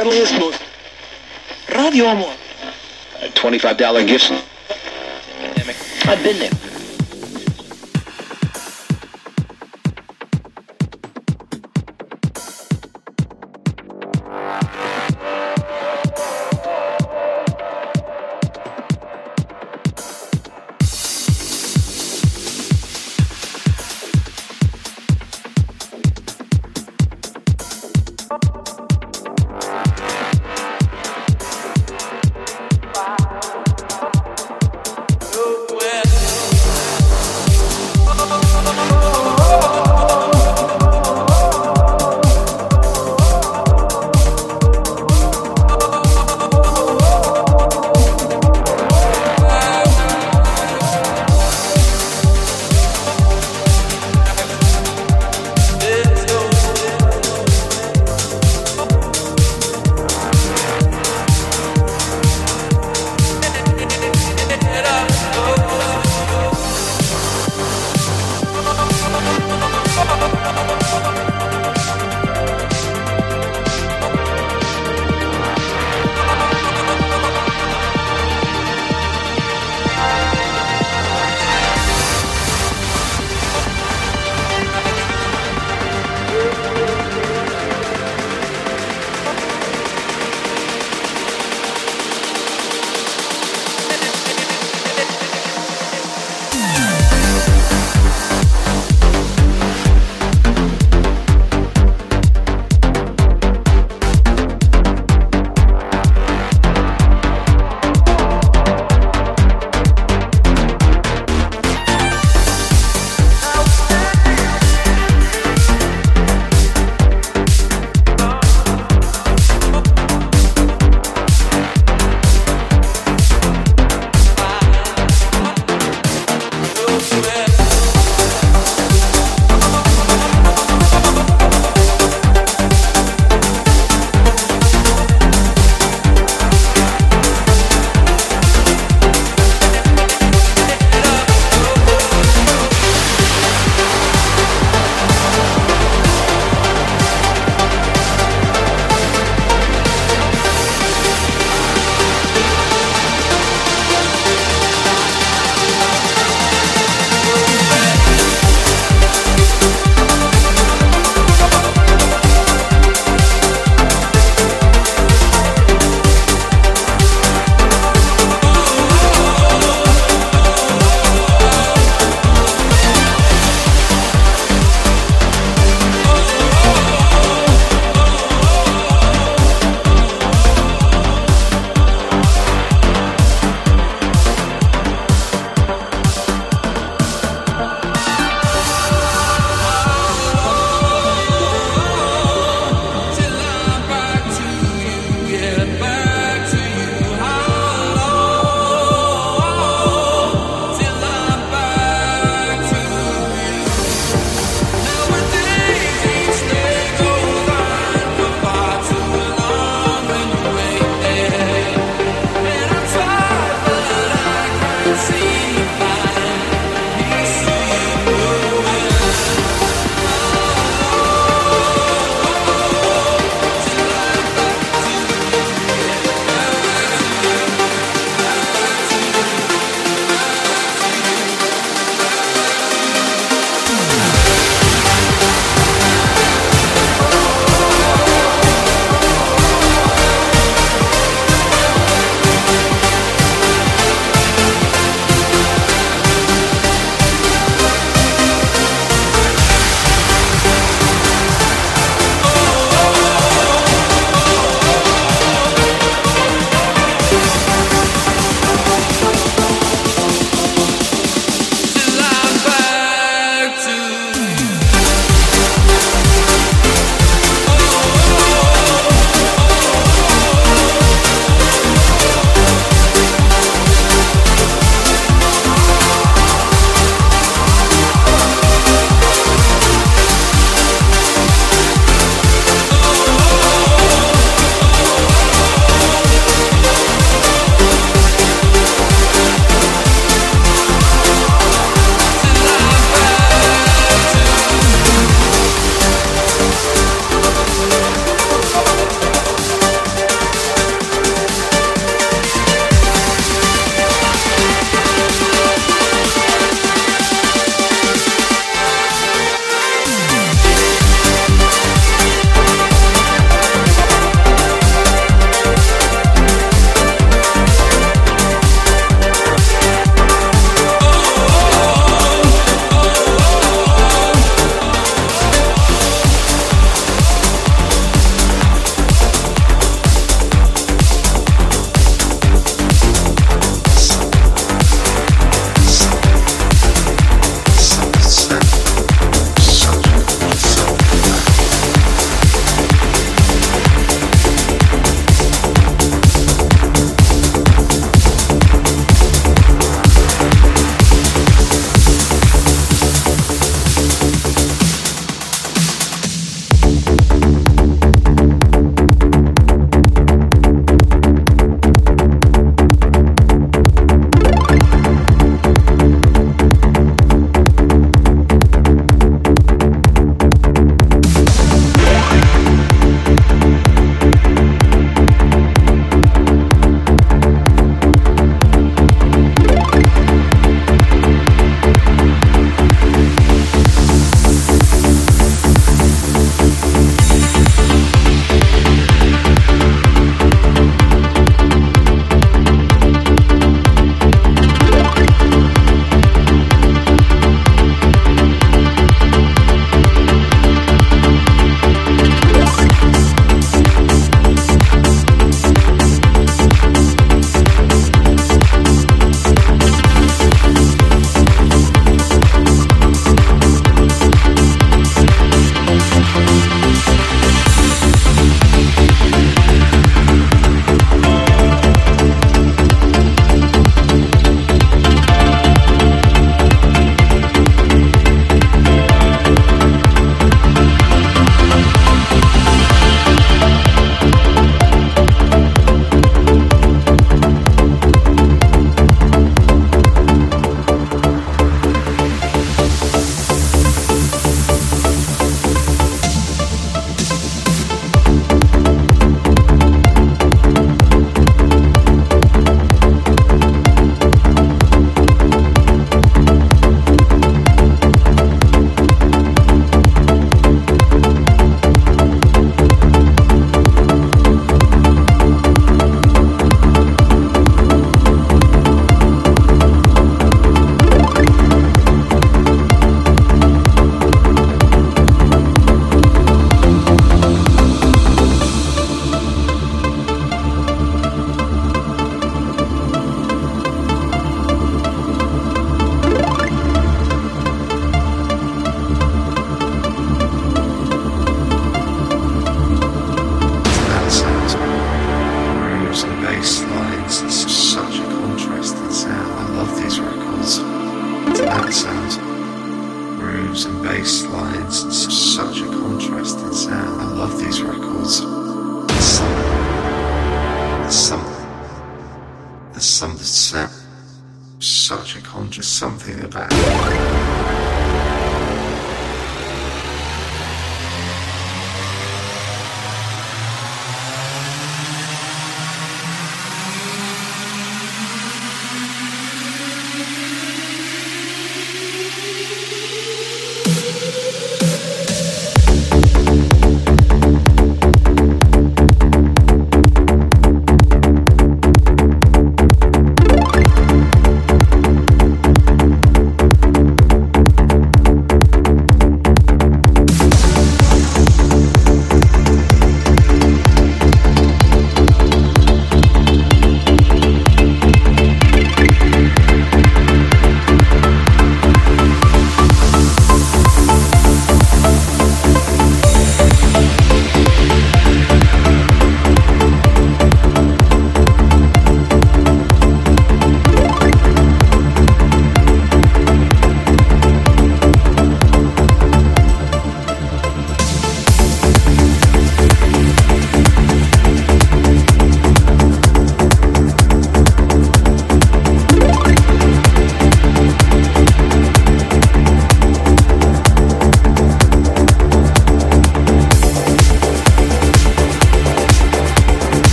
friendliest, most... Radio Amor. A $25 gift. I've been there.